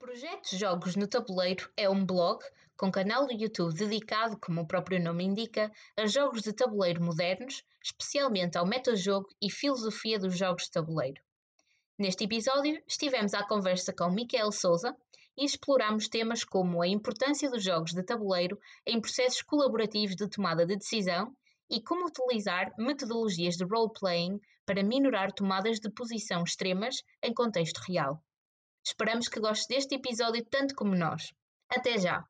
Projeto Jogos no Tabuleiro é um blog com canal do YouTube dedicado, como o próprio nome indica, a jogos de tabuleiro modernos, especialmente ao metajogo e filosofia dos jogos de tabuleiro. Neste episódio, estivemos à conversa com Miquel Souza e exploramos temas como a importância dos jogos de tabuleiro em processos colaborativos de tomada de decisão e como utilizar metodologias de role-playing para minorar tomadas de posição extremas em contexto real. Esperamos que gostes deste episódio tanto como nós. Até já!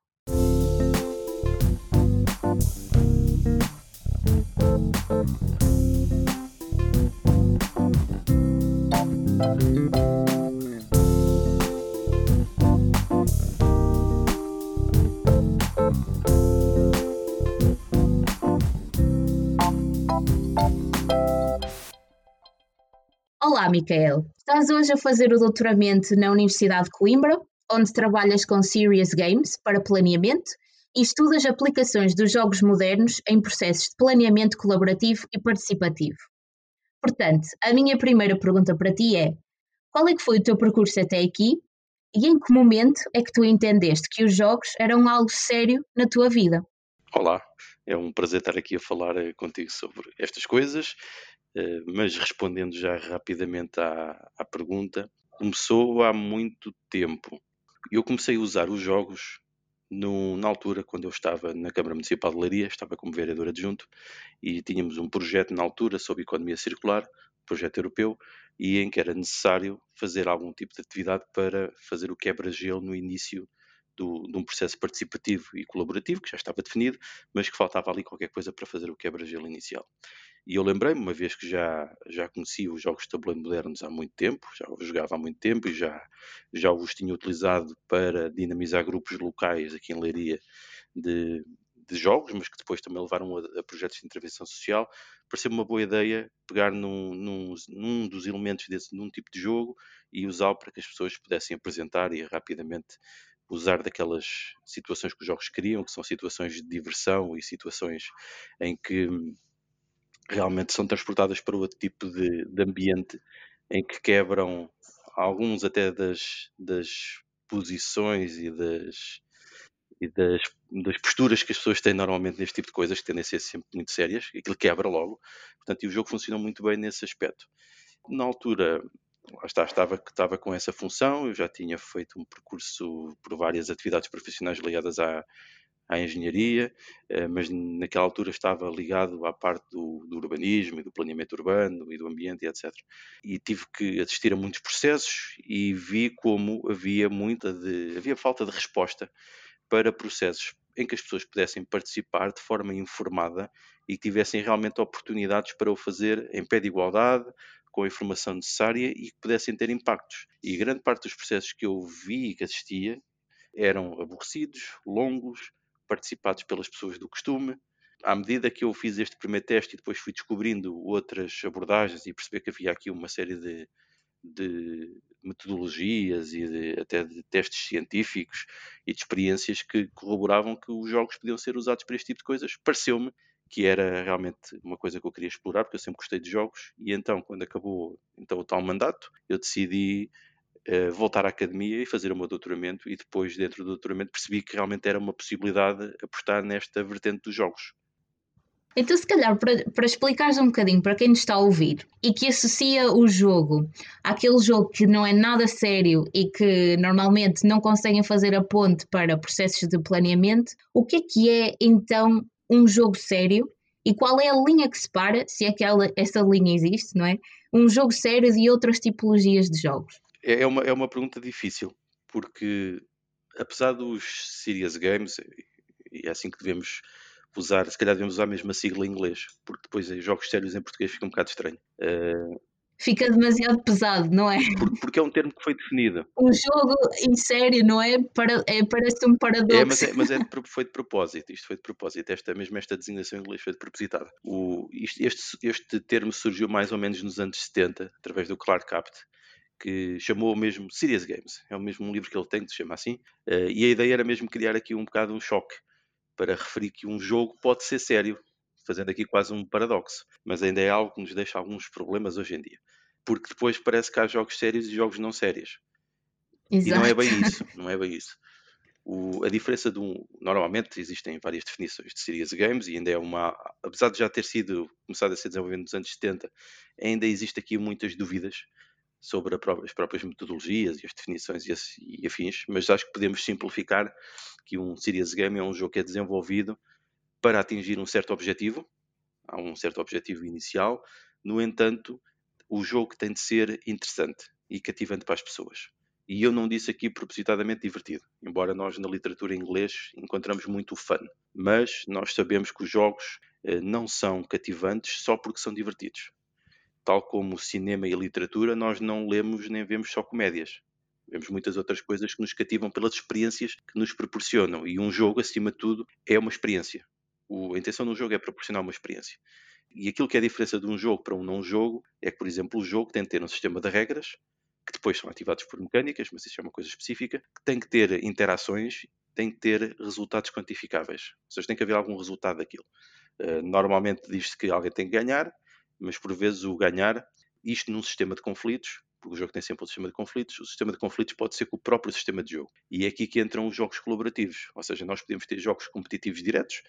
Olá, Micael. Estás hoje a fazer o doutoramento na Universidade de Coimbra, onde trabalhas com Serious Games para planeamento e estudas aplicações dos jogos modernos em processos de planeamento colaborativo e participativo. Portanto, a minha primeira pergunta para ti é: qual é que foi o teu percurso até aqui e em que momento é que tu entendeste que os jogos eram algo sério na tua vida? Olá, é um prazer estar aqui a falar eh, contigo sobre estas coisas mas respondendo já rapidamente à, à pergunta, começou há muito tempo. Eu comecei a usar os jogos no, na altura, quando eu estava na Câmara Municipal de Leiria, estava como vereador adjunto, e tínhamos um projeto na altura sobre economia circular, projeto europeu, e em que era necessário fazer algum tipo de atividade para fazer o quebra-gelo no início do, de um processo participativo e colaborativo, que já estava definido, mas que faltava ali qualquer coisa para fazer o quebra-gelo inicial. E eu lembrei-me, uma vez que já, já conhecia os jogos de tabuleiro modernos há muito tempo, já os jogava há muito tempo e já, já os tinha utilizado para dinamizar grupos locais aqui em Leiria de, de jogos, mas que depois também levaram a, a projetos de intervenção social, pareceu-me uma boa ideia pegar num, num, num, dos elementos desse, num tipo de jogo e usá-lo para que as pessoas pudessem apresentar e rapidamente usar daquelas situações que os jogos criam, que são situações de diversão e situações em que realmente são transportadas para outro tipo de, de ambiente em que quebram alguns até das, das posições e das, e das, das, posturas que as pessoas têm normalmente neste tipo de coisas, que tendem a ser sempre muito sérias, aquilo quebra logo. Portanto, e o jogo funciona muito bem nesse aspecto. Na altura, está, estava, estava com essa função, eu já tinha feito um percurso por várias atividades profissionais ligadas à, à engenharia, eh, mas naquela altura estava ligado à parte do, do, urbanismo e do planeamento urbano e do ambiente, etc. E tive que assistir a muitos processos e vi como havia muita de, havia falta de resposta para processos em que as pessoas pudessem participar de forma informada e tivessem realmente oportunidades para o fazer em pé de igualdade, com a informação necessária e que pudessem ter impactos. E grande parte dos processos que eu vi e que assistia eram aborrecidos, longos, participados pelas pessoas do costume. À medida que eu fiz este primeiro teste e depois fui descobrindo outras abordagens e perceber que havia aqui uma série de, de metodologias e de, até de testes científicos e de experiências que corroboravam que os jogos podiam ser usados para este tipo de coisas, pareceu-me que era realmente uma coisa que eu queria explorar, porque eu sempre gostei de jogos, e então, quando acabou então, o tal mandato, eu decidi uh, voltar à academia e fazer o meu doutoramento, e depois, dentro do doutoramento, percebi que realmente era uma possibilidade apostar nesta vertente dos jogos. Então, se calhar, para, para explicares um bocadinho para quem nos está a ouvir e que associa o jogo àquele jogo que não é nada sério e que normalmente não conseguem fazer a ponte para processos de planeamento, o que é que é então um jogo sério e qual é a linha que separa, se é que ela, essa linha existe, não é? Um jogo sério de outras tipologias de jogos? É, é uma, é uma pergunta difícil, porque apesar dos serious games, e é assim que devemos usar, se calhar devemos usar mesmo a sigla em inglês, porque depois jogos sérios em português fica um bocado estranho. Uh, fica demasiado pesado, não é? Porque é um termo que foi definido. Um jogo em sério, não é? Para, é parece um paradoxo. É, mas, é, mas é de, foi de propósito, isto foi de propósito, esta, mesmo esta designação em inglês foi de propositada. O, isto, este, este termo surgiu mais ou menos nos anos 70, através do Clark Capt, que chamou mesmo Serious Games. É o mesmo livro que ele tem, que se chama assim. Uh, e a ideia era mesmo criar aqui um bocado um choque para referir que um jogo pode ser sério, fazendo aqui quase um paradoxo, mas ainda é algo que nos deixa alguns problemas hoje em dia, porque depois parece que há jogos sérios e jogos não sérios. Exato. E não é bem isso, não é bem isso. O, a diferença de um. Normalmente existem várias definições de serious games e ainda é uma. Apesar de já ter sido começado a ser desenvolvido nos anos 70, ainda existe aqui muitas dúvidas sobre as próprias metodologias e as definições e, afins, mas acho que podemos simplificar que um serious game é um jogo que é desenvolvido para atingir um certo objetivo, há um certo objetivo inicial, no entanto, o jogo tem de ser interessante e cativante para as pessoas. E eu não disse aqui propositadamente divertido, embora nós na literatura em inglês encontramos muito o fun. Mas nós sabemos que os jogos eh, não são cativantes só porque são divertidos. Tal como cinema e literatura, nós não lemos nem vemos só comédias. Vemos muitas outras coisas que nos cativam pelas experiências que nos proporcionam. E um jogo, acima de tudo, é uma experiência. O, a intenção de um jogo é proporcionar uma experiência. E aquilo que é a diferença de um jogo para um não jogo é que, por exemplo, o jogo tem de ter um sistema de regras que depois são ativados por mecânicas, mas isso é uma coisa específica, que tem que ter interações, tem que ter resultados quantificáveis. Ou seja, tem que haver algum resultado daquilo. Uh, normalmente diz-se que alguém tem que ganhar, mas por vezes o ganhar, isto num sistema de conflitos, porque o jogo tem sempre um sistema de conflitos, o sistema de conflitos pode ser com o próprio sistema de jogo. E é aqui que entram os jogos colaborativos, ou seja, nós podemos ter jogos competitivos diretos,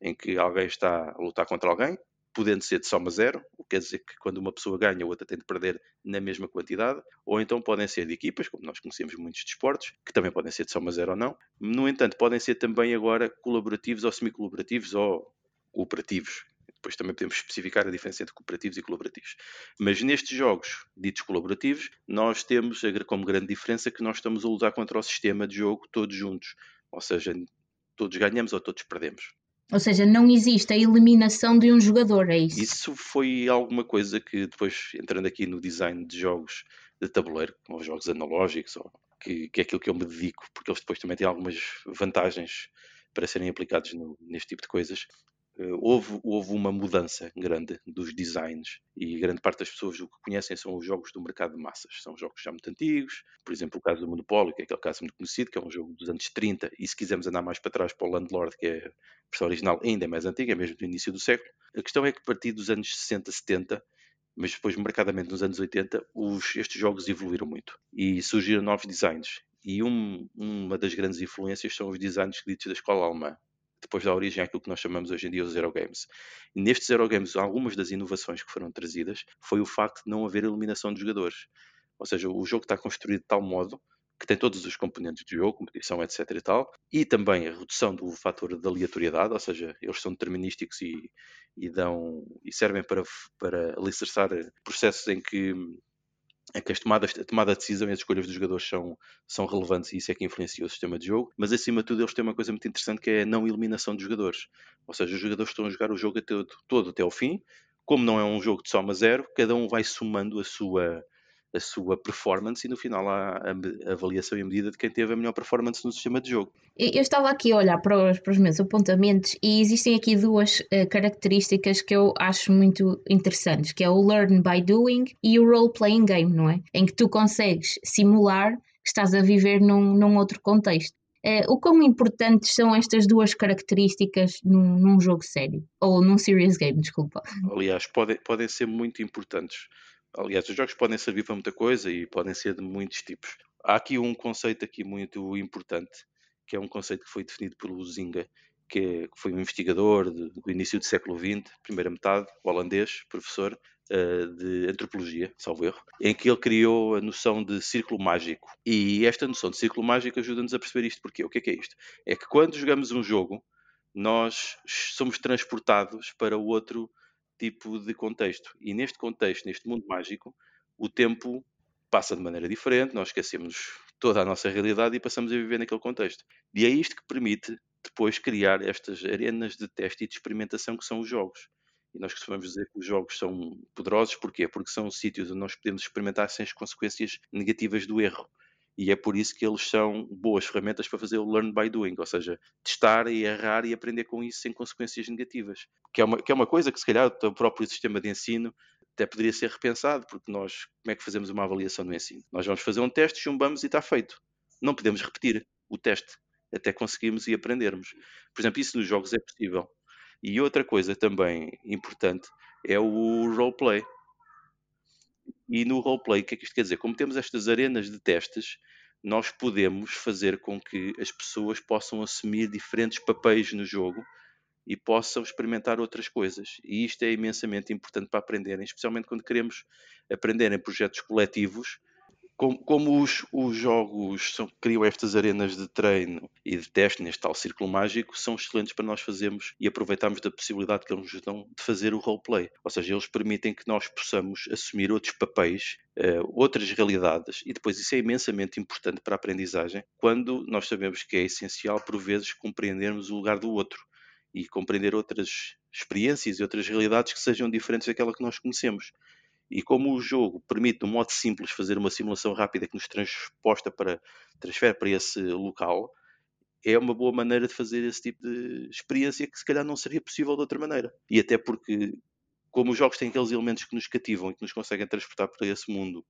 em que alguém está a lutar contra alguém, podendo ser de soma zero, o que quer dizer que quando uma pessoa ganha, a outra tem de perder na mesma quantidade, ou então podem ser de equipas, como nós conhecemos muitos desportos, que também podem ser de soma zero ou não. No entanto, podem ser também agora colaborativos ou semi-colaborativos ou cooperativos. Depois também podemos especificar a diferença entre cooperativos e colaborativos. Mas nestes jogos ditos colaborativos, nós temos como grande diferença que nós estamos a lutar contra o sistema de jogo todos juntos. Ou seja, todos ganhamos ou todos perdemos. Ou seja, não existe a eliminação de um jogador, é isso? Isso foi alguma coisa que depois, entrando aqui no design de jogos de tabuleiro, ou jogos analógicos, ou, que, que é aquilo que eu me dedico, porque eles depois também têm algumas vantagens para serem aplicados no, neste tipo de coisas. Eh, houve, houve uma mudança grande dos designs e grande parte das pessoas o que conhecem são os jogos do mercado de massas. São jogos já muito antigos, por exemplo, o caso do Monopólio, que é aquele caso muito conhecido, que é um jogo dos anos 30, e se quisermos andar mais para trás para o Landlord, que é a versão original ainda é mais antiga, é mesmo do início do século. A questão é que a partir dos anos 60, 70, mas depois marcadamente nos anos 80, os, estes jogos evoluíram muito e surgiram novos designs. E um, uma das grandes influências são os designs ditos da escola alemã, depois dá origem àquilo que nós chamamos hoje em dia os Zero Games. Nestes Zero Games, algumas das inovações que foram trazidas foi o facto de não haver eliminação de jogadores. Ou seja, o jogo está construído de tal modo que tem todos os componentes de jogo, competição, etc e tal, e também a redução do fator de aleatoriedade, ou seja, eles são determinísticos e, e dão e servem para, para alicerçar processos em que é que as tomadas, a tomada de decisão e as escolhas dos jogadores são, são relevantes e isso é que influencia o sistema de jogo, mas acima de tudo eles têm uma coisa muito interessante que é a não eliminação dos jogadores. Ou seja, os jogadores estão a jogar o jogo até, todo até ao fim, como não é um jogo de soma zero, cada um vai somando a sua, a sua performance e no final há a, avaliação e a medida de quem teve a melhor performance no sistema de jogo. Eu estava aqui a olhar para os, para os meus apontamentos e existem aqui duas uh, características que eu acho muito interessantes, que é o learn by doing e o role playing game, não é? Em que tu consegues simular que estás a viver num, num outro contexto. Uh, o quão importantes são estas duas características num, num, jogo sério? Ou num serious game, desculpa. Aliás, podem, podem ser muito importantes. Aliás, os jogos podem servir para muita coisa e podem ser de muitos tipos. Há aqui um conceito aqui muito importante, que é um conceito que foi definido pelo Zinga, que, é, que foi um investigador de, do início do século XX, primeira metade, holandês, professor uh, de antropologia, salvo erro, em que ele criou a noção de círculo mágico. E esta noção de círculo mágico ajuda-nos a perceber isto. Porque o que é que é isto? É que quando jogamos um jogo, nós somos transportados para outro tipo de contexto. E neste contexto, neste mundo mágico, o tempo passa de maneira diferente, nós esquecemos toda a nossa realidade e passamos a viver naquele contexto. E é isto que permite depois criar estas arenas de teste e de experimentação que são os jogos. E nós costumamos dizer que os jogos são poderosos, porquê? Porque são sítios onde nós podemos experimentar sem as consequências negativas do erro e é por isso que eles são boas ferramentas para fazer o learn by doing, ou seja, testar e errar e aprender com isso sem consequências negativas. Que é uma, que é uma coisa que, se calhar, o próprio sistema de ensino até poderia ser repensado, porque nós, como é que fazemos uma avaliação no ensino? Nós vamos fazer um teste, chumbamos e está feito. Não podemos repetir o teste até conseguirmos e aprendermos. Por exemplo, isso nos jogos é possível. E outra coisa também importante é o roleplay. E no roleplay, o que é que isto quer dizer? Como temos estas arenas de testes, nós podemos fazer com que as pessoas possam assumir diferentes papéis no jogo e possam experimentar outras coisas. E isto é imensamente importante para aprenderem, especialmente quando queremos aprender em projetos coletivos como, como os, os, jogos são, criam estas arenas de treino e de teste neste tal círculo mágico, são excelentes para nós fazermos e aproveitarmos da possibilidade que eles nos dão de fazer o roleplay. Ou seja, eles permitem que nós possamos assumir outros papéis, uh, outras realidades, e depois isso é imensamente importante para a aprendizagem, quando nós sabemos que é essencial, por vezes, compreendermos o lugar do outro e compreender outras experiências e outras realidades que sejam diferentes daquela que nós conhecemos. E como o jogo permite, de um modo simples, fazer uma simulação rápida que nos transposta para, transfere para esse local, é uma boa maneira de fazer esse tipo de experiência que se calhar não seria possível de outra maneira. E até porque, como os jogos têm aqueles elementos que nos cativam e que nos conseguem transportar para esse mundo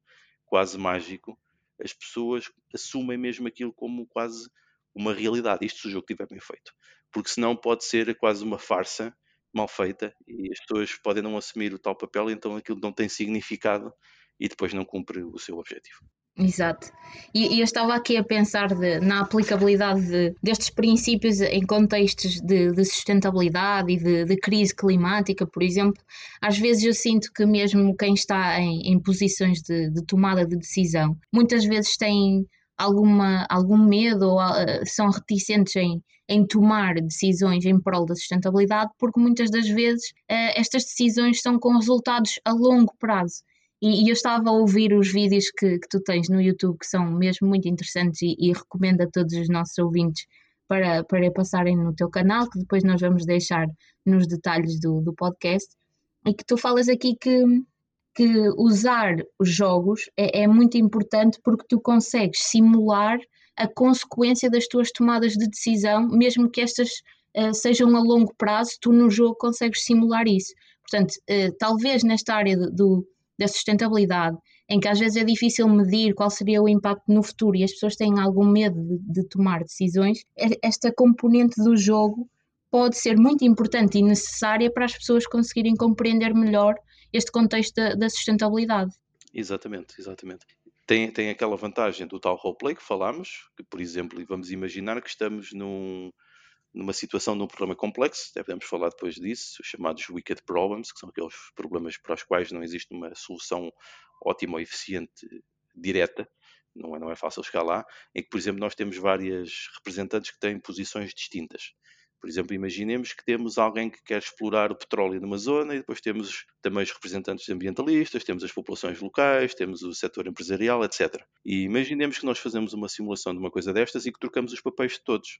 quase mágico, as pessoas assumem mesmo aquilo como quase uma realidade. Isto se o jogo estiver bem feito. Porque senão pode ser quase uma farsa mal feita e as pessoas podem não assumir o tal papel, então aquilo não tem significado e depois não cumpre o seu objetivo. Exato. E, e eu estava aqui a pensar de, na aplicabilidade de, destes princípios em contextos de, de sustentabilidade e de, crise climática, por exemplo. Às vezes eu sinto que mesmo quem está em, em posições de, tomada de decisão, muitas vezes tem alguma, algum medo ou uh, são reticentes em, em tomar decisões em prol da sustentabilidade, porque muitas das vezes uh, estas decisões são com resultados a longo prazo. E, eu estava a ouvir os vídeos que, que tu tens no YouTube, que são mesmo muito interessantes, e, e recomendo a todos os nossos ouvintes para, para passarem no teu canal, que depois nós vamos deixar nos detalhes do, do podcast. E que tu falas aqui que que usar os jogos é, é muito importante porque tu consegues simular a consequência das tuas tomadas de decisão, mesmo que estas uh, sejam a longo prazo, tu no jogo consegues simular isso. Portanto, uh, talvez nesta área do, da sustentabilidade, em que às vezes é difícil medir qual seria o impacto no futuro e as pessoas têm algum medo de, de tomar decisões, esta componente do jogo pode ser muito importante e necessária para as pessoas conseguirem compreender melhor este contexto da, da sustentabilidade. Exatamente, exatamente. Tem, tem aquela vantagem do tal roleplay que falámos, que, por exemplo, vamos imaginar que estamos num, numa situação de um problema complexo, devemos falar depois disso, os chamados wicked problems, que são aqueles problemas para os quais não existe uma solução ótima ou eficiente direta, não é, não é fácil chegar lá, em que, por exemplo, nós temos várias representantes que têm posições distintas. Por exemplo, imaginemos que temos alguém que quer explorar o petróleo numa zona e depois temos também os representantes ambientalistas, temos as populações locais, temos o setor empresarial, etc. E imaginemos que nós fazemos uma simulação de uma coisa destas e que trocamos os papéis de todos.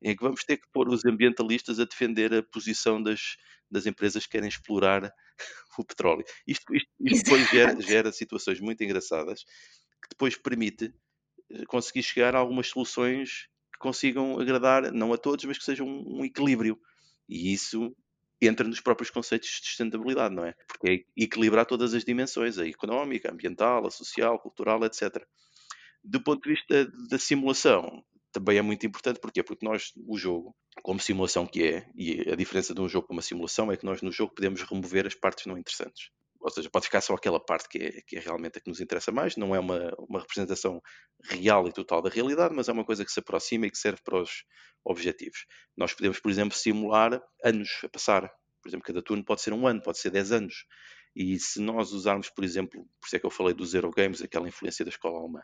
Em que vamos ter que pôr os ambientalistas a defender a posição das, das empresas que querem explorar o petróleo. Isto, isto, isto depois gera, gera situações muito engraçadas que depois permite eh, conseguir chegar a algumas soluções consigam agradar, não a todos, mas que sejam um, equilíbrio. E isso entra nos próprios conceitos de sustentabilidade, não é? Porque é equilibrar todas as dimensões, a económica, a ambiental, a social, cultural, etc. Do ponto de vista da simulação, também é muito importante, porquê? Porque nós, o jogo, como simulação que é, e a diferença de um jogo com uma simulação é que nós no jogo podemos remover as partes não interessantes ou seja, pode ficar só aquela parte que é, que é realmente a que nos interessa mais, não é uma, uma representação real e total da realidade, mas é uma coisa que se aproxima e que serve para os objetivos. Nós podemos, por exemplo, simular anos a passar. Por exemplo, cada turno pode ser um ano, pode ser 10 anos. E se nós usarmos, por exemplo, por isso é que eu falei dos Zero Games, aquela influência da escola alemã,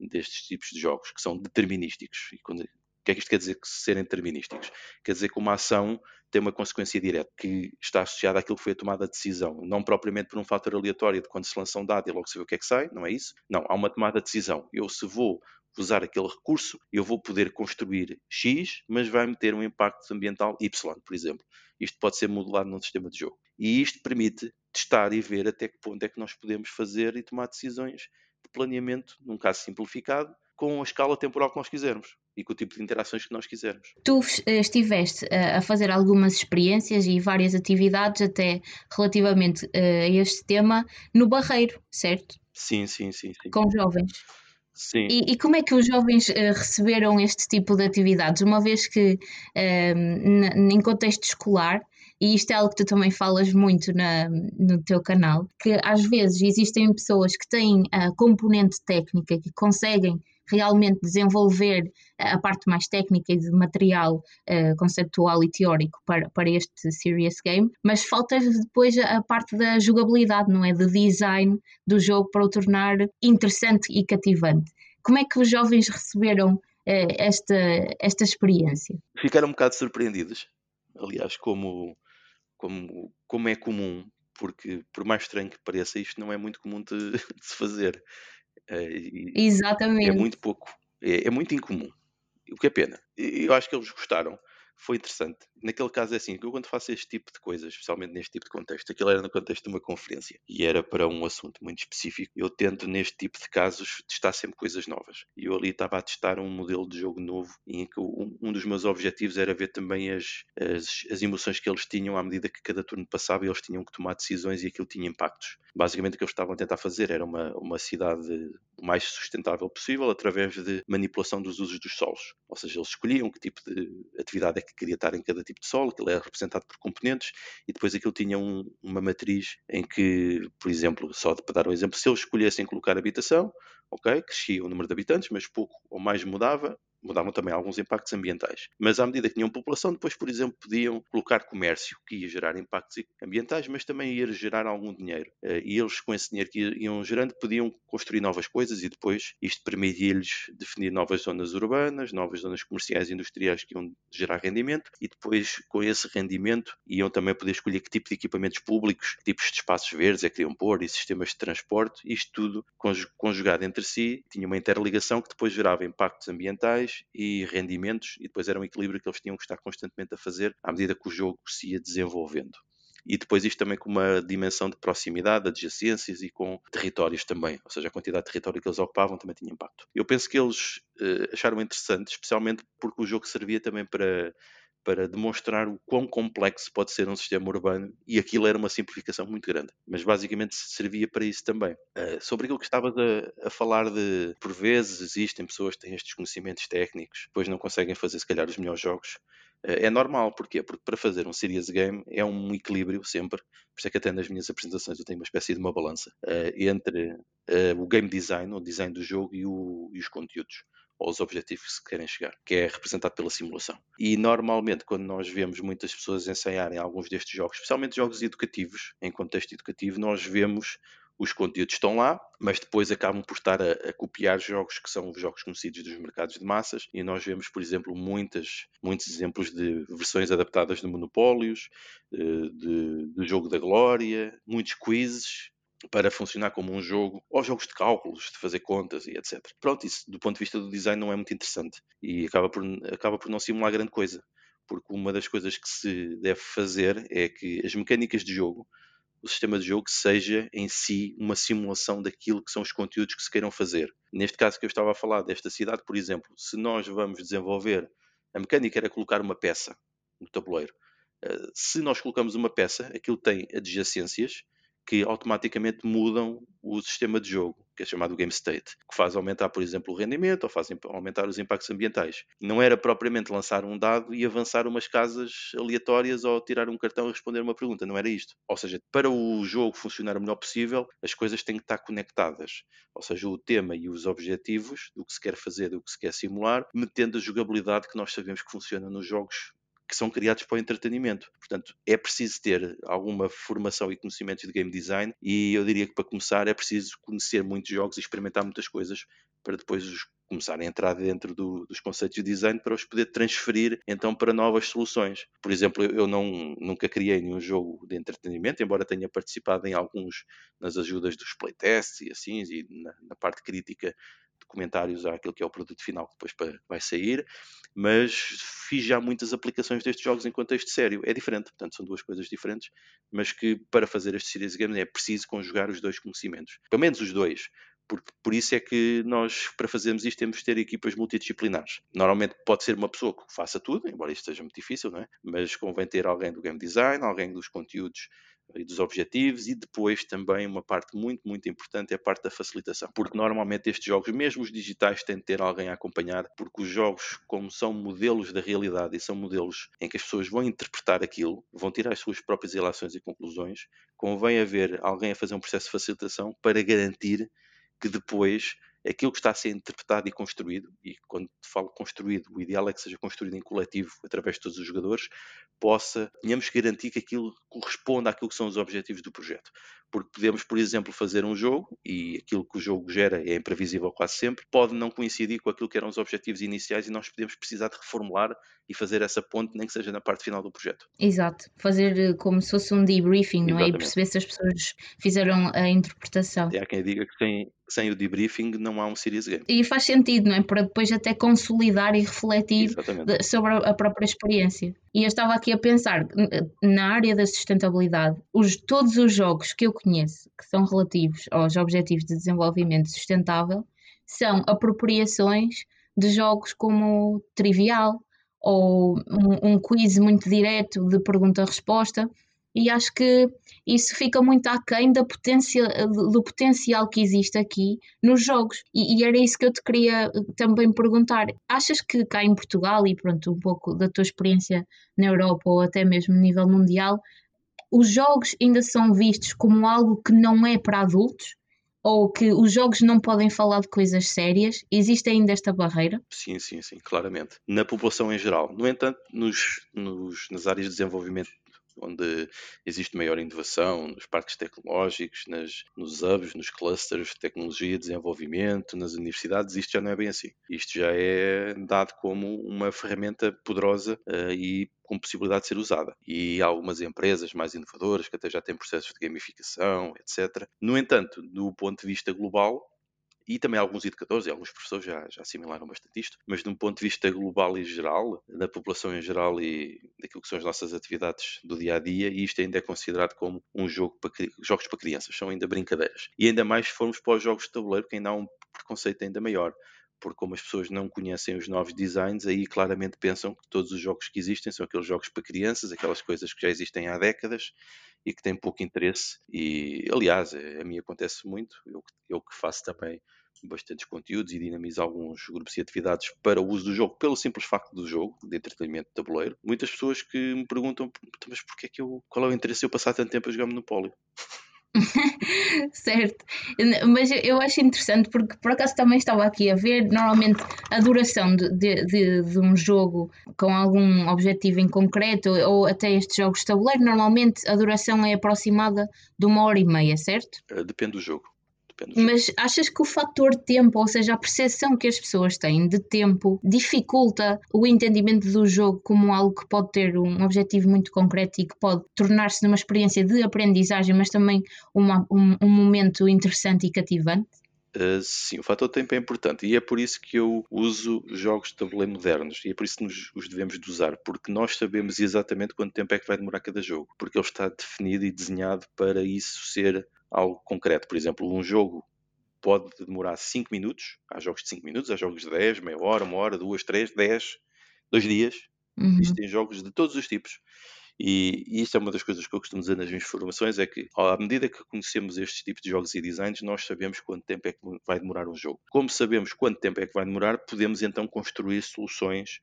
destes tipos de jogos, que são determinísticos. E quando, que é que isto quer dizer que serem determinísticos? Quer dizer que uma ação tem uma consequência direta que está associada àquilo que foi a tomada de decisão, não propriamente por um fator aleatório de quando se lança um dado e logo se vê o que é que sai, não é isso? Não, há uma tomada de decisão. Eu se vou usar aquele recurso, eu vou poder construir X, mas vai-me ter um impacto ambiental Y, por exemplo. Isto pode ser modelado num sistema de jogo. E isto permite testar e ver até que ponto é que nós podemos fazer e tomar decisões de planeamento, num caso simplificado, com a escala temporal que nós quisermos e com o tipo de interações que nós quisermos. Tu eh, estiveste eh, a fazer algumas experiências e várias atividades até relativamente eh, a este tema no Barreiro, certo? Sim, sim, sim. sim. Com jovens. Sim. E, e, como é que os jovens uh, receberam este tipo de atividades? Uma vez que, uh, em contexto escolar, e isto é algo que tu também falas muito na, no teu canal, que às vezes existem pessoas que têm a componente técnica, que conseguem realmente desenvolver a parte mais técnica e de material uh, conceptual e teórico para, para este serious game, mas falta depois a, a parte da jogabilidade, não é? De design do jogo para o tornar interessante e cativante. Como é que os jovens receberam uh, esta, esta experiência? Ficaram um bocado surpreendidos, aliás, como, como, como é comum porque por mais estranho que pareça, isto não é muito comum de, de se fazer. É, Exatamente. É muito pouco, é, é, muito incomum. O que é pena. Eu acho que eles gostaram foi interessante. Naquele caso é assim, eu quando faço este tipo de coisas, especialmente neste tipo de contexto, aquilo era no contexto de uma conferência e era para um assunto muito específico, eu tento neste tipo de casos testar sempre coisas novas. E eu ali estava a testar um modelo de jogo novo em que um, dos meus objetivos era ver também as, as, as, emoções que eles tinham à medida que cada turno passava e eles tinham que tomar decisões e aquilo tinha impactos. Basicamente o que eles estavam a tentar fazer era uma, uma cidade o mais sustentável possível através de manipulação dos usos dos solos. Ou seja, eles escolhiam que tipo de atividade é que queria estar em cada tipo de solo, que ele é representado por componentes, e depois aquilo tinha um, uma matriz em que, por exemplo, só para dar um exemplo, se eles escolhessem colocar habitação, ok, crescia o número de habitantes, mas pouco ou mais mudava, mudavam também alguns impactos ambientais. Mas à medida que tinham população, depois, por exemplo, podiam colocar comércio, que ia gerar impactos ambientais, mas também ia gerar algum dinheiro. Eh, e eles, com esse dinheiro que iam gerando, podiam construir novas coisas e depois isto permitia-lhes definir novas zonas urbanas, novas zonas comerciais e industriais que iam gerar rendimento e depois, com esse rendimento, iam também poder escolher que tipo de equipamentos públicos, que tipos de espaços verdes é que queriam pôr e sistemas de transporte, isto tudo conjugado entre si, tinha uma interligação que depois gerava impactos ambientais e rendimentos, e depois era um equilíbrio que eles tinham que estar constantemente a fazer à medida que o jogo se ia desenvolvendo. E depois isto também com uma dimensão de proximidade, adjacências e com territórios também, ou seja, a quantidade de território que eles ocupavam também tinha impacto. Eu penso que eles uh, acharam interessante, especialmente porque o jogo servia também para para demonstrar o quão complexo pode ser um sistema urbano e aquilo era uma simplificação muito grande. Mas basicamente servia para isso também. Uh, sobre aquilo que estavas a, a, falar de, por vezes existem pessoas que têm estes conhecimentos técnicos, depois não conseguem fazer se calhar os melhores jogos. Uh, é normal, porquê? Porque para fazer um serious game é um equilíbrio sempre, por isso é que até nas minhas apresentações eu tenho uma espécie de uma balança uh, entre o game design, o design do jogo e, o, e os conteúdos aos objetivos que querem chegar, que é representado pela simulação. E normalmente, quando nós vemos muitas pessoas ensaiarem alguns destes jogos, especialmente jogos educativos, em contexto educativo, nós vemos os conteúdos estão lá, mas depois acabam por estar a, a, copiar jogos que são jogos conhecidos dos mercados de massas e nós vemos, por exemplo, muitas, muitos exemplos de versões adaptadas de monopólios, eh, de, do jogo da glória, muitos quizzes para funcionar como um jogo, ou jogos de cálculos, de fazer contas e etc. Pronto, isso do ponto de vista do design não é muito interessante e acaba por, acaba por não simular grande coisa, porque uma das coisas que se deve fazer é que as mecânicas de jogo, o sistema de jogo seja em si uma simulação daquilo que são os conteúdos que se queiram fazer. Neste caso que eu estava a falar desta cidade, por exemplo, se nós vamos desenvolver, a mecânica era colocar uma peça no tabuleiro. Eh, se nós colocamos uma peça, aquilo tem adjacências que automaticamente mudam o sistema de jogo, que é chamado game state, que faz aumentar, por exemplo, o rendimento ou faz aumentar os impactos ambientais. Não era propriamente lançar um dado e avançar umas casas aleatórias ou tirar um cartão e responder uma pergunta, não era isto. Ou seja, para o jogo funcionar o melhor possível, as coisas têm que estar conectadas. Ou seja, o tema e os objetivos do que se quer fazer, do que se quer simular, metendo a jogabilidade que nós sabemos que funciona nos jogos que são criados para o entretenimento. Portanto, é preciso ter alguma formação e conhecimentos de game design e eu diria que para começar é preciso conhecer muitos jogos e experimentar muitas coisas para depois os começar a entrar dentro do, dos conceitos de design para os poder transferir então para novas soluções. Por exemplo, eu não, nunca criei nenhum jogo de entretenimento, embora tenha participado em alguns nas ajudas dos playtests e assim, e na, na parte crítica comentários àquilo que é o produto final que depois vai sair, mas fiz já muitas aplicações destes jogos em contexto sério. É diferente, portanto, são duas coisas diferentes, mas que para fazer este Series Games é preciso conjugar os dois conhecimentos, pelo menos os dois. Porque, por isso é que nós, para fazermos isto, temos de ter equipas multidisciplinares. Normalmente pode ser uma pessoa que faça tudo, embora isto seja muito difícil, não é? Mas convém ter alguém do game design, alguém dos conteúdos e dos objetivos e depois também uma parte muito, muito importante é a parte da facilitação. Porque normalmente estes jogos, mesmo os digitais, têm de ter alguém a acompanhar, porque os jogos, como são modelos da realidade e são modelos em que as pessoas vão interpretar aquilo, vão tirar as suas próprias relações e conclusões, convém haver alguém a fazer um processo de facilitação para garantir que depois aquilo que está a ser interpretado e construído, e quando falo construído, o ideal é que seja construído em coletivo através de todos os jogadores, possa, tenhamos que garantir que aquilo corresponda àquilo que são os objetivos do projeto. Porque podemos, por exemplo, fazer um jogo e aquilo que o jogo gera é imprevisível quase sempre, pode não coincidir com aquilo que eram os objetivos iniciais e nós podemos precisar de reformular e fazer essa ponte, nem que seja na parte final do projeto. Exato, fazer eh, como se fosse um debriefing, não é? E perceber se as pessoas fizeram a interpretação. E há quem diga que sem, sem o debriefing não há um serious game. E faz sentido, não é? Para depois até consolidar e refletir de, sobre a própria experiência. E eu estava aqui a pensar, na área da sustentabilidade, os, todos os jogos que eu conheço que são relativos aos Objetivos de Desenvolvimento Sustentável são apropriações de jogos como Trivial ou um, um quiz muito direto de pergunta-resposta e acho que isso fica muito aquém da potencia, do potencial que existe aqui nos jogos. E, e, era isso que eu te queria eh, também perguntar. Achas que cá em Portugal, e pronto, um pouco da tua experiência na Europa ou até mesmo nível mundial, os jogos ainda são vistos como algo que não é para adultos? Ou que os jogos não podem falar de coisas sérias? Existe ainda esta barreira? Sim, sim, sim, claramente. Na população em geral. No entanto, nos, nos, nas áreas de desenvolvimento onde existe maior inovação, nos parques tecnológicos, nas, nos hubs, nos clusters de tecnologia e desenvolvimento, nas universidades, isto já não é bem assim. Isto já é dado como uma ferramenta poderosa uh, e com possibilidade de ser usada. E há algumas empresas mais inovadoras que até já têm processos de gamificação, etc. No entanto, do ponto de vista global, e também alguns educadores e alguns professores já, já assimilaram bastante isto, mas de um ponto de vista global e geral, da população em geral e daquilo que são as nossas atividades do dia a dia, isto ainda é considerado como um jogo para jogos para crianças, são ainda brincadeiras. E ainda mais se formos para os jogos de tabuleiro, que ainda há um preconceito ainda maior porque como as pessoas não conhecem os novos designs, aí claramente pensam que todos os jogos que existem são aqueles jogos para crianças, aquelas coisas que já existem há décadas e que têm pouco interesse. E, aliás, a mim acontece muito, eu, eu que faço também bastantes conteúdos e dinamiza alguns grupos e atividades para o uso do jogo, pelo simples facto do jogo, de entretenimento de tabuleiro. Muitas pessoas que me perguntam, mas porquê é que eu, qual é o interesse de eu passar tanto tempo a jogar Monopólio? certo, mas eu acho interessante porque por acaso também estava aqui a ver normalmente a duração de, de, de, de, um jogo com algum objetivo em concreto ou até estes jogos de tabuleiro, normalmente a duração é aproximada de uma hora e meia, certo? Eh, depende do jogo. Mas achas que o fator tempo, ou seja, a percepção que as pessoas têm de tempo, dificulta o entendimento do jogo como algo que pode ter um objetivo muito concreto e que pode tornar-se numa experiência de aprendizagem, mas também uma, um, um momento interessante e cativante? Uh, sim, o fator tempo é importante e é por isso que eu uso jogos de tabuleiro modernos e é por isso que nos, os devemos de usar, porque nós sabemos exatamente quanto tempo é que vai demorar cada jogo, porque ele está definido e desenhado para isso ser algo concreto. Por exemplo, um jogo pode demorar 5 minutos, há jogos de 5 minutos, há jogos de 10, meia hora, uma hora, duas, três, 10, dois dias. Uhum. Existem jogos de todos os tipos. E, e isto é uma das coisas que eu costumo dizer nas minhas formações, é que à medida que conhecemos estes tipos de jogos e designs, nós sabemos quanto tempo é que vai demorar um jogo. Como sabemos quanto tempo é que vai demorar, podemos então construir soluções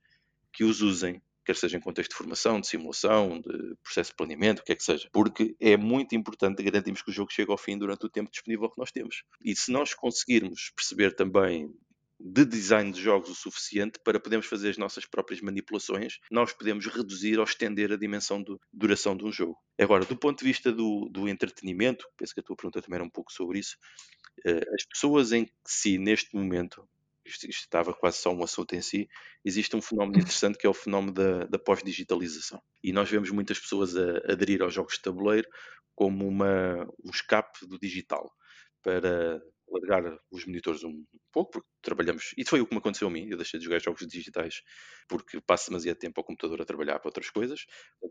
que os usem quer seja em contexto de formação, de simulação, de processo de planeamento, o que é que seja. Porque é muito importante garantirmos que o jogo chegue ao fim durante o tempo disponível que nós temos. E se nós conseguirmos perceber também de design de jogos o suficiente para podermos fazer as nossas próprias manipulações, nós podemos reduzir ou estender a dimensão de duração de um jogo. Agora, do ponto de vista do, do entretenimento, penso que a tua pergunta também era um pouco sobre isso, eh, as pessoas em si, neste momento, isto, isto, estava quase só um assunto em si, existe um fenómeno interessante que é o fenómeno da, da pós-digitalização. E nós vemos muitas pessoas a, a aderir aos jogos de tabuleiro como uma, um escape do digital para largar os monitores um pouco, porque trabalhamos, e foi o que me aconteceu a mim, eu deixei de jogar jogos digitais porque passo demasiado tempo ao computador a trabalhar para outras coisas,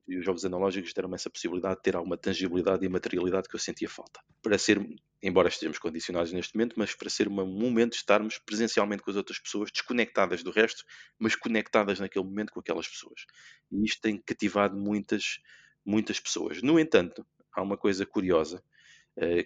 e os jogos analógicos deram-me essa possibilidade de ter alguma tangibilidade e materialidade que eu sentia falta. Para ser, embora estejamos condicionados neste momento, mas para ser um momento de estarmos presencialmente com as outras pessoas, desconectadas do resto, mas conectadas naquele momento com aquelas pessoas. E isto tem cativado muitas, muitas pessoas. No entanto, há uma coisa curiosa,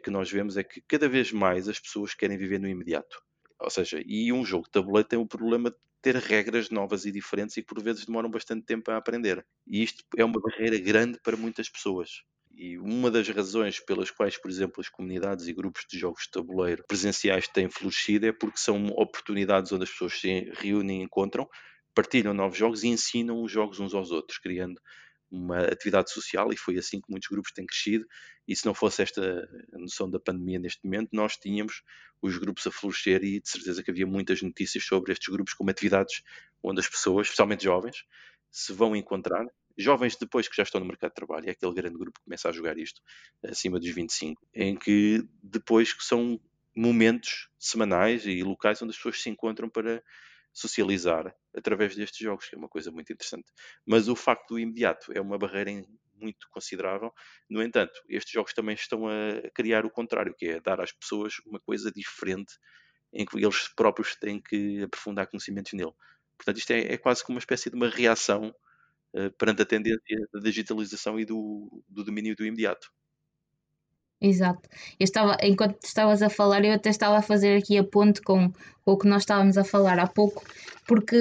que nós vemos é que cada vez mais as pessoas querem viver no imediato. Ou seja, e um jogo de tabuleiro tem o problema de ter regras novas e diferentes e que por vezes demoram bastante tempo a aprender. E isto é uma barreira grande para muitas pessoas. e uma das razões pelas quais, por exemplo, as comunidades e grupos de jogos de tabuleiro presenciais têm florescido é porque são oportunidades onde as pessoas se reúnem e encontram, partilham novos jogos e ensinam os jogos uns aos outros, criando uma atividade social e foi assim que muitos grupos têm crescido e se não fosse esta noção da pandemia neste momento, nós tínhamos os grupos a florescer e de certeza que havia muitas notícias sobre estes grupos como atividades onde as pessoas, especialmente jovens, se vão encontrar. Jovens depois que já estão no mercado de trabalho, é aquele grande grupo que começa a jogar isto acima dos 25, em que depois que são momentos semanais e locais onde as pessoas se encontram para socializar através destes jogos, que é uma coisa muito interessante. Mas o facto do imediato é uma barreira muito considerável. No entanto, estes jogos também estão a criar o contrário, que é dar às pessoas uma coisa diferente em que eles próprios têm que aprofundar conhecimentos nele. Portanto, isto é, é quase como uma espécie de uma reação uh, perante a tendência da digitalização e do, do domínio do imediato. Exato. Eu estava, enquanto estavas a falar, eu até estava a fazer aqui a ponte com, o que nós estávamos a falar há pouco, porque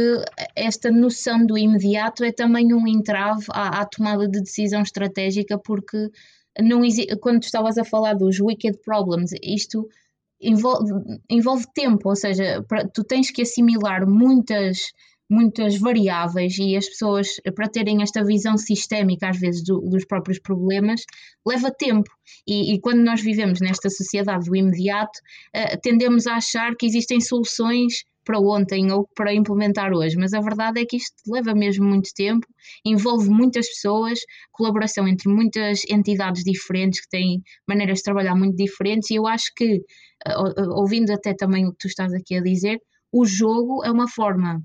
esta noção do imediato é também um entrave à, à tomada de decisão estratégica, porque não quando estavas a falar dos wicked problems, isto envolve, envolve tempo, ou seja, tu tens que assimilar muitas muitas variáveis e as pessoas, para terem esta visão sistémica, às vezes, do, dos próprios problemas, leva tempo. E, e, quando nós vivemos nesta sociedade do imediato, uh, tendemos a achar que existem soluções para ontem ou para implementar hoje, mas a verdade é que isto leva mesmo muito tempo, envolve muitas pessoas, colaboração entre muitas entidades diferentes que têm maneiras de trabalhar muito diferentes, e eu acho que, uh, ouvindo até também o que tu estás aqui a dizer, o jogo é uma forma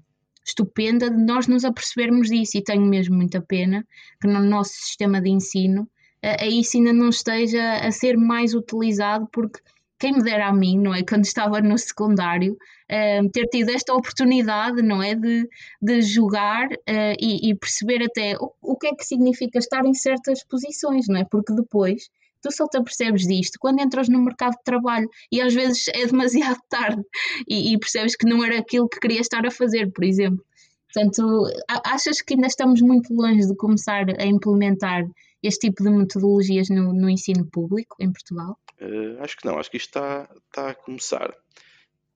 estupenda de nós nos apercebermos disso. E tenho mesmo muita pena que no nosso sistema de ensino uh, isso ainda não esteja a ser mais utilizado porque quem me dera a mim, não é, quando estava no secundário, uh, ter tido esta oportunidade, não é, de, de jogar uh, e, e, perceber até o, o que é que significa estar em certas posições, não é, porque depois tu só te apercebes disto quando entras no mercado de trabalho e às vezes é demasiado tarde e, e percebes que não era aquilo que querias estar a fazer, por exemplo. Portanto, achas que ainda estamos muito longe de começar a implementar este tipo de metodologias no, no ensino público em Portugal? Uh, acho que não, acho que isto está, está a começar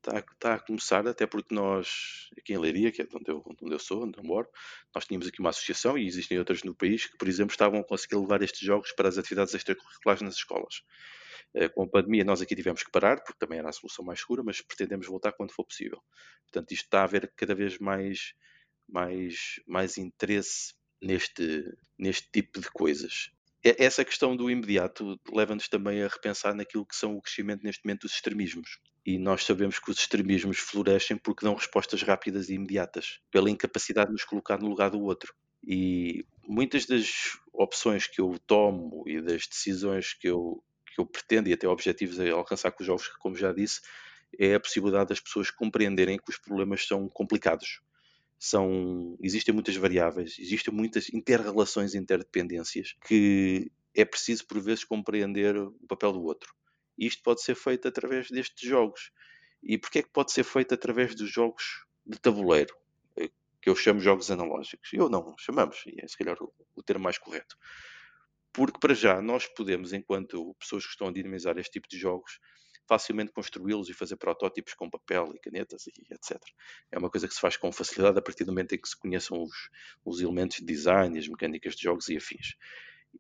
está, está a começar, até porque nós, aqui em Leiria, que é onde eu, onde eu sou, onde eu moro, nós tínhamos aqui uma associação e existem outras no país que, por exemplo, estavam a conseguir levar estes jogos para as atividades extracurriculares nas escolas. Eh, com a pandemia, nós aqui tivemos que parar, porque também era a solução mais segura, mas pretendemos voltar quando for possível. Portanto, isto está a haver cada vez mais, mais, mais interesse neste, neste tipo de coisas. Essa questão do imediato leva-nos também a repensar naquilo que são o crescimento neste momento dos extremismos e nós sabemos que os extremismos florescem porque dão respostas rápidas e imediatas, pela incapacidade de nos colocar no lugar do outro. E muitas das opções que eu tomo e das decisões que eu, que eu pretendo e até objetivos a alcançar com os jovens, como já disse, é a possibilidade das pessoas compreenderem que os problemas são complicados. São, existem muitas variáveis, existem muitas interrelações e interdependências que é preciso por vezes compreender o papel do outro. E isto pode ser feito através destes jogos. E porquê é que pode ser feito através dos jogos de tabuleiro? Eh, que eu chamo jogos analógicos. Eu não, chamamos, e é se calhar o, o termo mais correto. Porque para já nós podemos, enquanto pessoas que estão a dinamizar este tipo de jogos, facilmente construí-los e fazer protótipos com papel e canetas e etc. É uma coisa que se faz com facilidade a partir do momento em que se conheçam os, os elementos de design as mecânicas de jogos e afins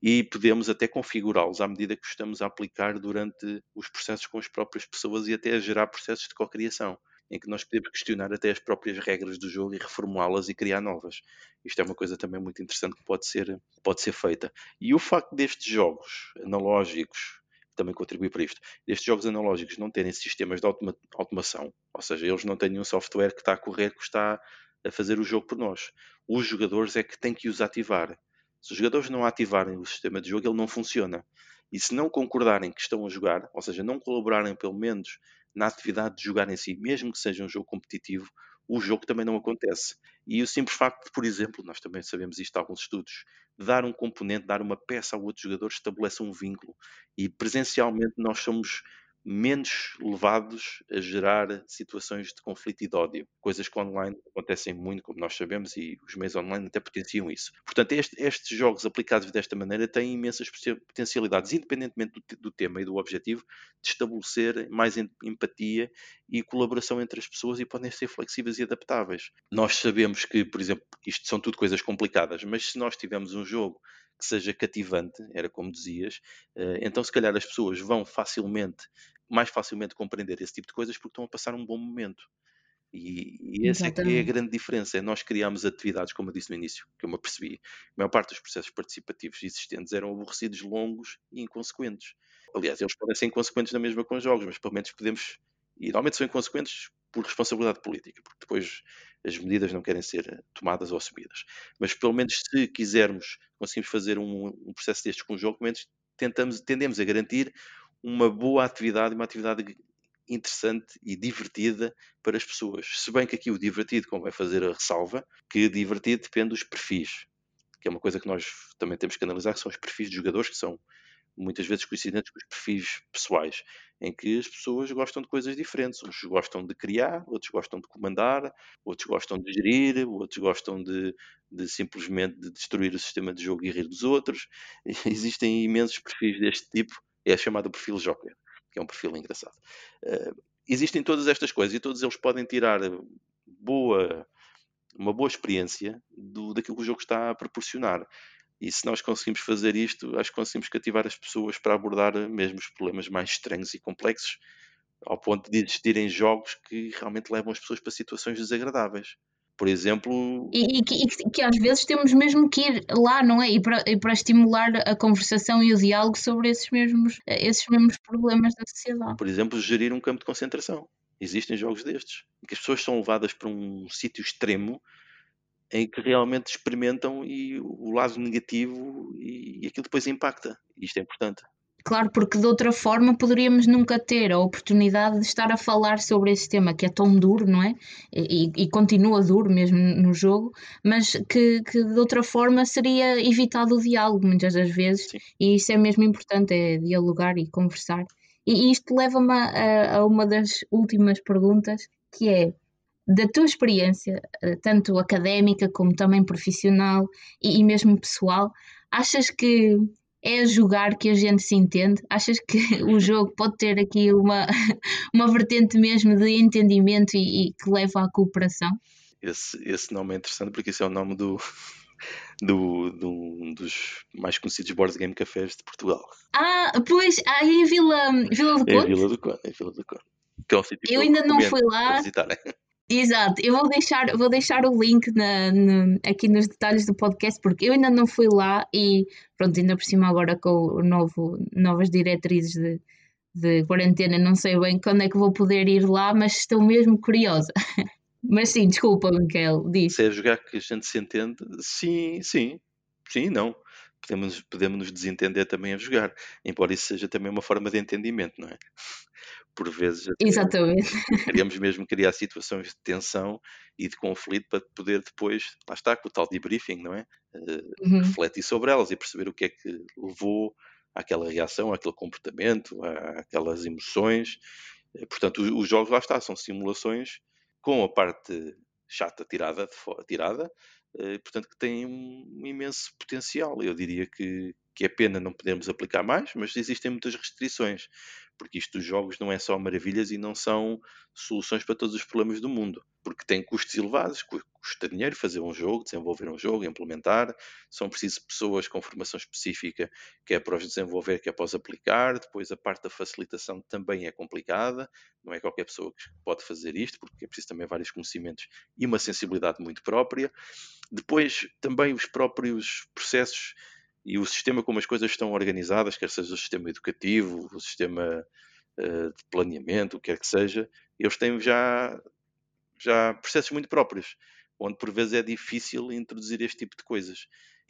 e podemos até configurá-los à medida que estamos a aplicar durante os processos com as próprias pessoas e até a gerar processos de cocriação, em que nós podemos questionar até as próprias regras do jogo e reformulá-las e criar novas. Isto é uma coisa também muito interessante que pode ser, pode ser feita. E o facto destes jogos analógicos também contribui para isto. Destes jogos analógicos não terem sistemas de automa automação, ou seja, eles não têm nenhum software que está a correr, que está a fazer o jogo por nós. Os jogadores é que têm que os ativar. Se os jogadores não ativarem o sistema de jogo, ele não funciona. E se não concordarem que estão a jogar, ou seja, não colaborarem pelo menos na atividade de jogar em si, mesmo que seja um jogo competitivo, o jogo também não acontece. E o simples facto de, por exemplo, nós também sabemos isto em alguns estudos, dar um componente, dar uma peça ao outro jogador estabelece um vínculo. E presencialmente nós somos menos levados a gerar situações de conflito e de ódio, coisas que online acontecem muito, como nós sabemos, e os meios online até potenciam isso. Portanto, este, estes jogos aplicados desta maneira têm imensas potencialidades, independentemente do, do, tema e do objetivo, de estabelecer mais empatia e colaboração entre as pessoas e podem ser flexíveis e adaptáveis. Nós sabemos que, por exemplo, isto são tudo coisas complicadas, mas se nós tivermos um jogo que seja cativante, era como dizias, eh, então se calhar as pessoas vão facilmente, mais facilmente compreender esse tipo de coisas porque estão a passar um bom momento. E, e essa é, é, a grande diferença. É nós criamos atividades, como eu disse no início, que eu me apercebi. A maior parte dos processos participativos existentes eram aborrecidos, longos e inconsequentes. Aliás, eles podem ser inconsequentes na mesma com jogos, mas pelo menos podemos. E normalmente são inconsequentes por responsabilidade política, porque depois as medidas não querem ser tomadas ou assumidas. Mas pelo menos se quisermos, conseguimos fazer um, um processo destes com jogo, pelo menos tentamos, tendemos a garantir uma boa atividade, uma atividade interessante e divertida para as pessoas. Se bem que aqui o divertido, como vai fazer a ressalva, que divertido depende dos perfis, que é uma coisa que nós também temos que analisar, que são os perfis de jogadores, que são muitas vezes coincidentes com os perfis pessoais, em que as pessoas gostam de coisas diferentes. Uns gostam de criar, outros gostam de comandar, outros gostam de gerir, outros gostam de, de simplesmente de destruir o sistema de jogo e rir dos outros. Existem imensos perfis deste tipo, é chamado perfil Joker, que é um perfil engraçado. Uh, existem todas estas coisas e todos eles podem tirar boa uma boa experiência do, daquilo que o jogo está a proporcionar. E se nós conseguimos fazer isto, acho que conseguimos cativar as pessoas para abordar mesmo os problemas mais estranhos e complexos, ao ponto de existirem jogos que realmente levam as pessoas para situações desagradáveis. Por exemplo. E, e, que, e, que, às vezes temos mesmo que ir lá, não é? E para, e para estimular a conversação e o diálogo sobre esses mesmos, esses mesmos problemas da sociedade. Por exemplo, gerir um campo de concentração. Existem jogos destes, em que as pessoas são levadas para um sítio extremo em que realmente experimentam e o lado negativo e, e aquilo depois impacta. Isto é importante. Claro, porque de outra forma poderíamos nunca ter a oportunidade de estar a falar sobre esse tema que é tão duro, não é? E, e continua duro mesmo no jogo, mas que, que, de outra forma seria evitado o diálogo muitas das vezes, Sim. e isso é mesmo importante, é dialogar e conversar. E isto leva-me a, a uma das últimas perguntas, que é da tua experiência, eh, tanto académica como também profissional e, e, mesmo pessoal, achas que é jogar que a gente se entende? Achas que o jogo pode ter aqui uma, uma vertente mesmo de entendimento e, e que leva à cooperação? Esse, esse nome é interessante porque esse é o nome do, do, do, um dos mais conhecidos board game cafés de Portugal. Ah, pois, aí em Vila, Vila do Conde? É Vila do Conde, é Vila do Conde. Que é um eu ainda não fui lá. Exato, eu vou deixar, vou deixar o link na, aqui nos detalhes do podcast, porque eu ainda não fui lá e pronto, ainda por cima agora com o novo, novas diretrizes de, de quarentena, não sei bem quando é que vou poder ir lá, mas estou mesmo curiosa. mas sim, desculpa, Miguel, diz. Se é jogar que a gente se entende, sim, sim, sim, não. Podemos, podemos nos desentender também a jogar, embora isso seja também uma forma de entendimento, não é? Por vezes Exatamente. queríamos mesmo criar situações de tensão e de conflito para poder depois, lá está, com o tal debriefing, não é? Uh, uhum. Refletir sobre elas e perceber o que é que levou àquela reação, àquele comportamento, àquelas emoções. Uh, portanto, os, os, jogos lá está, são simulações com a parte chata tirada, tirada uh, portanto, que têm um imenso potencial. Eu diria que, que é pena não podermos aplicar mais, mas existem muitas restrições porque isto dos jogos não é só maravilhas e não são soluções para todos os problemas do mundo, porque tem custos elevados, custa dinheiro fazer um jogo, desenvolver um jogo, implementar, são precisas pessoas com formação específica que é para os desenvolver, que é para os aplicar, depois a parte da facilitação também é complicada, não é qualquer pessoa que pode fazer isto, porque é preciso também vários conhecimentos e uma sensibilidade muito própria. Depois também os próprios processos e o sistema como as coisas estão organizadas, quer seja o sistema educativo, o sistema uh, de planeamento, o que quer que seja, eles têm já, já processos muito próprios, onde por vezes é difícil introduzir este tipo de coisas.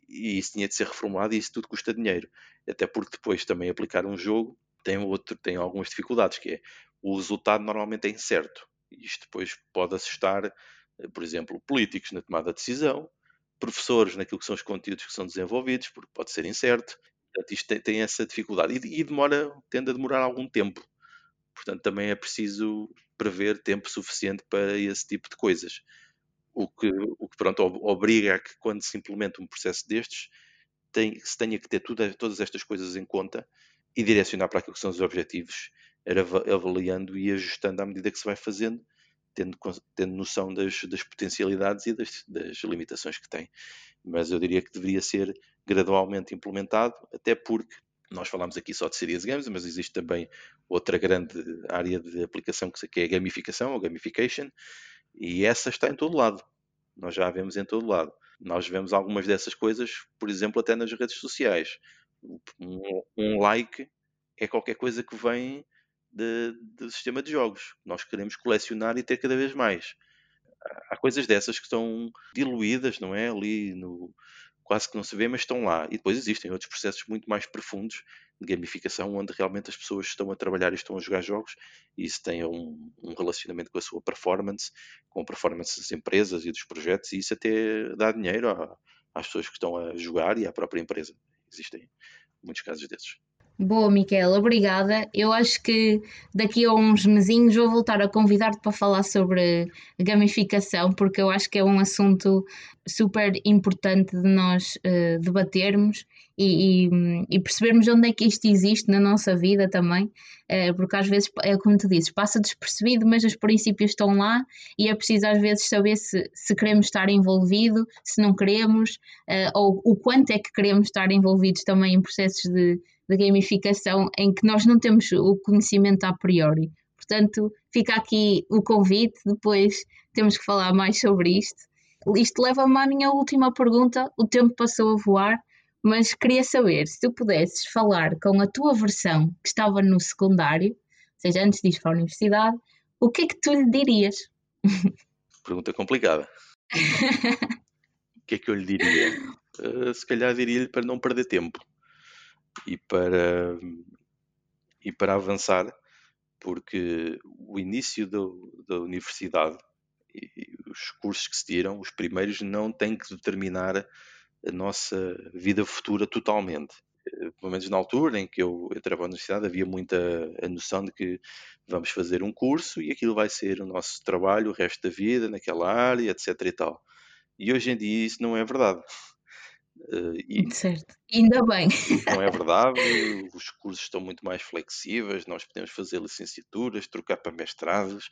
E isso tinha de ser reformulado e isso tudo custa dinheiro. Até porque depois também aplicar um jogo tem, outro, tem algumas dificuldades, que é o resultado normalmente é incerto. Isto depois pode assustar, eh, por exemplo, políticos na tomada de decisão, professores naquilo que são os conteúdos que são desenvolvidos, porque pode ser incerto. Portanto, isto tem, tem essa dificuldade e, e, demora, tende a demorar algum tempo. Portanto, também é preciso prever tempo suficiente para esse tipo de coisas. O que, o que pronto, obriga a que quando se implementa um processo destes, tem, se tenha que ter tudo, todas estas coisas em conta e direcionar para aquilo que são os objetivos, avaliando e ajustando à medida que se vai fazendo, tendo, tendo noção das, das potencialidades e das, das limitações que tem. Mas eu diria que deveria ser gradualmente implementado, até porque nós falamos aqui só de serious games, mas existe também outra grande área de aplicação que é a gamificação, ou gamification, e essa está em todo lado. Nós já a vemos em todo lado. Nós vemos algumas dessas coisas, por exemplo, até nas redes sociais. Um, um like é qualquer coisa que vem de, do sistema de jogos. Nós queremos colecionar e ter cada vez mais. Há coisas dessas que estão diluídas, não é? Ali no, quase que não se vê, mas estão lá. E depois existem outros processos muito mais profundos de gamificação, onde realmente as pessoas estão a trabalhar e estão a jogar jogos, e isso tem um, um relacionamento com a sua performance, com a performance das empresas e dos projetos, e isso até dá dinheiro às pessoas que estão a jogar e à própria empresa. Existem muitos casos desses. Boa, Miquela, obrigada. Eu acho que daqui a uns mesinhos vou voltar a convidar-te para falar sobre gamificação, porque eu acho que é um assunto super importante de nós uh, debatermos e, e, e, percebermos onde é que isto existe na nossa vida também, uh, porque às vezes, é como tu dizes, passa despercebido, mas os princípios estão lá e é preciso às vezes saber se, se queremos estar envolvido, se não queremos, uh, ou o quanto é que queremos estar envolvidos também em processos de da gamificação em que nós não temos o conhecimento a priori. Portanto, fica aqui o convite, depois temos que falar mais sobre isto. Isto leva-me à minha última pergunta. O tempo passou a voar, mas queria saber se tu pudesses falar com a tua versão que estava no secundário, ou seja, antes de ir para a universidade, o que é que tu lhe dirias? Pergunta complicada. o que é que eu lhe diria? Uh, se calhar diria-lhe para não perder tempo e para, e para avançar, porque o início do, da universidade e, os cursos que se tiram, os primeiros, não têm que determinar a nossa vida futura totalmente. Eh, pelo menos na altura em que eu entrava na universidade, havia muita a noção de que vamos fazer um curso e aquilo vai ser o nosso trabalho o resto da vida, naquela área, etc. e tal. E hoje em dia isso não é verdade. Uh, e certo, ainda bem. Não é verdade, os cursos estão muito mais flexíveis, nós podemos fazer licenciaturas, trocar para mestrados,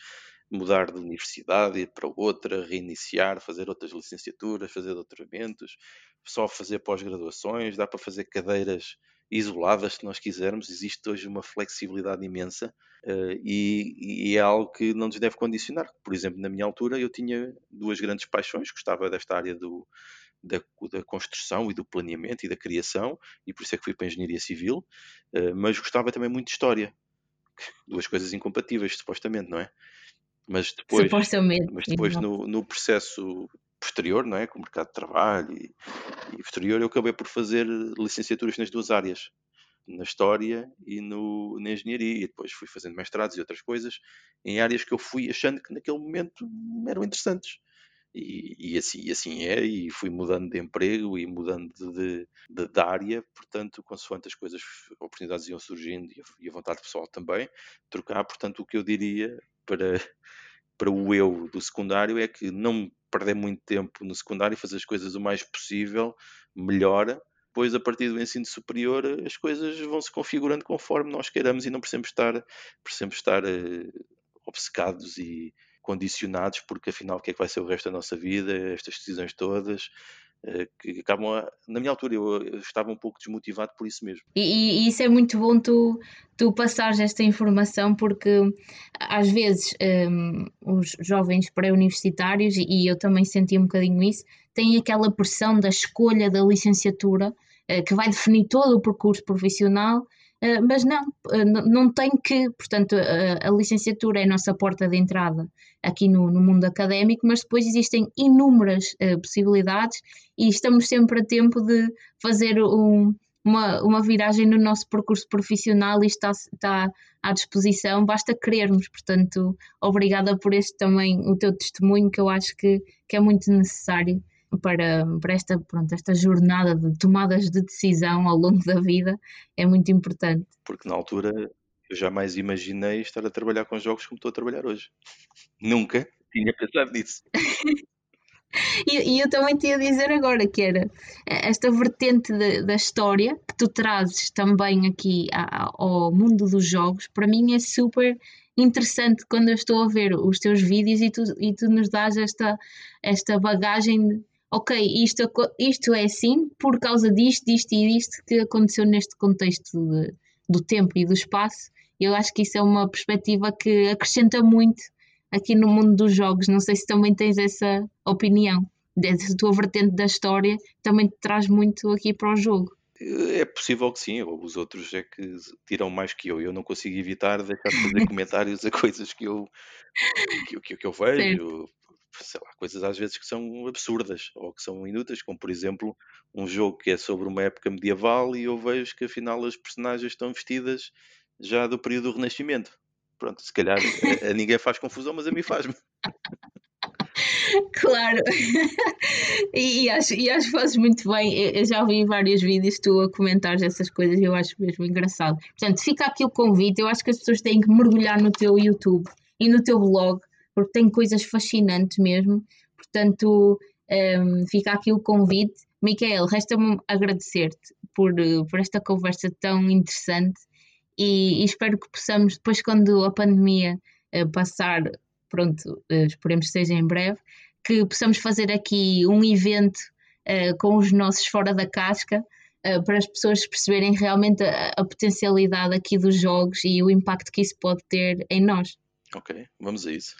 mudar de universidade, ir para outra, reiniciar, fazer outras licenciaturas, fazer doutoramentos, só fazer pós-graduações, dá para fazer cadeiras isoladas se nós quisermos, existe hoje uma flexibilidade imensa uh, e, e, é algo que não nos deve condicionar. Por exemplo, na minha altura eu tinha duas grandes paixões, gostava desta área do, da, da, construção e do planeamento e da criação, e por isso é que fui para a engenharia civil, uh, mas gostava também muito de história. Duas coisas incompatíveis, supostamente, não é? Mas depois, mas depois no, no, processo posterior, não é? Com o mercado de trabalho e, e posterior, eu acabei por fazer licenciaturas nas duas áreas, na história e no, na engenharia, e depois fui fazendo mestrados e outras coisas em áreas que eu fui achando que naquele momento eram interessantes. E, e, assim, e assim é, e fui mudando de emprego e mudando de, de, de área, portanto, consoante as coisas, oportunidades iam surgindo e a, e vontade pessoal também, trocar, portanto, o que eu diria para, para o eu do secundário é que não perder muito tempo no secundário, fazer as coisas o mais possível, melhora, depois a partir do ensino superior as coisas vão se configurando conforme nós queiramos e não precisamos estar, precisamos estar uh, obcecados e condicionados, porque afinal o que é que vai ser o resto da nossa vida, estas decisões todas, eh, que acabam a, na minha altura eu, estava um pouco desmotivado por isso mesmo. E, e, isso é muito bom tu, tu passares esta informação porque às vezes um, os jovens pré-universitários, e eu também senti um bocadinho isso, têm aquela pressão da escolha da licenciatura uh, que vai definir todo o percurso profissional eh, mas não, eh, não tem que, portanto, a, a, licenciatura é a nossa porta de entrada aqui no, no mundo académico, mas depois existem inúmeras possibilidades e estamos sempre a tempo de fazer um, uma, uma viragem no nosso percurso profissional e está, está à disposição, basta querermos. Portanto, obrigada por este também, o teu testemunho, que eu acho que, que é muito necessário para, para esta, pronto, esta jornada de tomadas de decisão ao longo da vida é muito importante. Porque na altura eu jamais imaginei estar a trabalhar com jogos como estou a trabalhar hoje. Nunca tinha pensado nisso. E, e, eu também te ia dizer agora que era esta vertente de, da história que tu trazes também aqui ao mundo dos jogos, para mim é super interessante quando eu estou a ver os teus vídeos e tu, e tu nos dás esta, esta bagagem ok, isto, isto é assim por causa disto, disto e disto que aconteceu neste contexto de, do tempo e do espaço. Eu acho que isso é uma perspectiva que acrescenta muito aqui no mundo dos jogos. Não sei se também tens essa opinião. Dessa tua vertente da história também te traz muito aqui para o jogo. É possível que sim, os outros é que tiram mais que eu. Eu não consigo evitar deixar de fazer comentários a coisas que eu, que, que, que eu vejo, sei lá, coisas às vezes que são absurdas ou que são inúteis, como por exemplo um jogo que é sobre uma época medieval e eu vejo que afinal as personagens estão vestidas já do período do Renascimento. Pronto, se calhar a, a ninguém faz confusão, mas a mim faz-me. Claro, e, acho, e acho que fazes muito bem. Eu já vi vários vídeos tu a comentar essas coisas e eu acho mesmo engraçado. Portanto, fica aqui o convite. Eu acho que as pessoas têm que mergulhar no teu YouTube e no teu blog, porque tem coisas fascinantes mesmo. Portanto, um, fica aqui o convite. Micael, resta-me agradecer-te por, por esta conversa tão interessante e, e, espero que possamos, depois, quando a pandemia uh, passar, pronto, uh, esperemos que seja em breve, que possamos fazer aqui um evento uh, com os nossos fora da casca para as pessoas perceberem realmente a, a, potencialidade aqui dos jogos e o impacto que isso pode ter em nós. Ok, vamos a isso.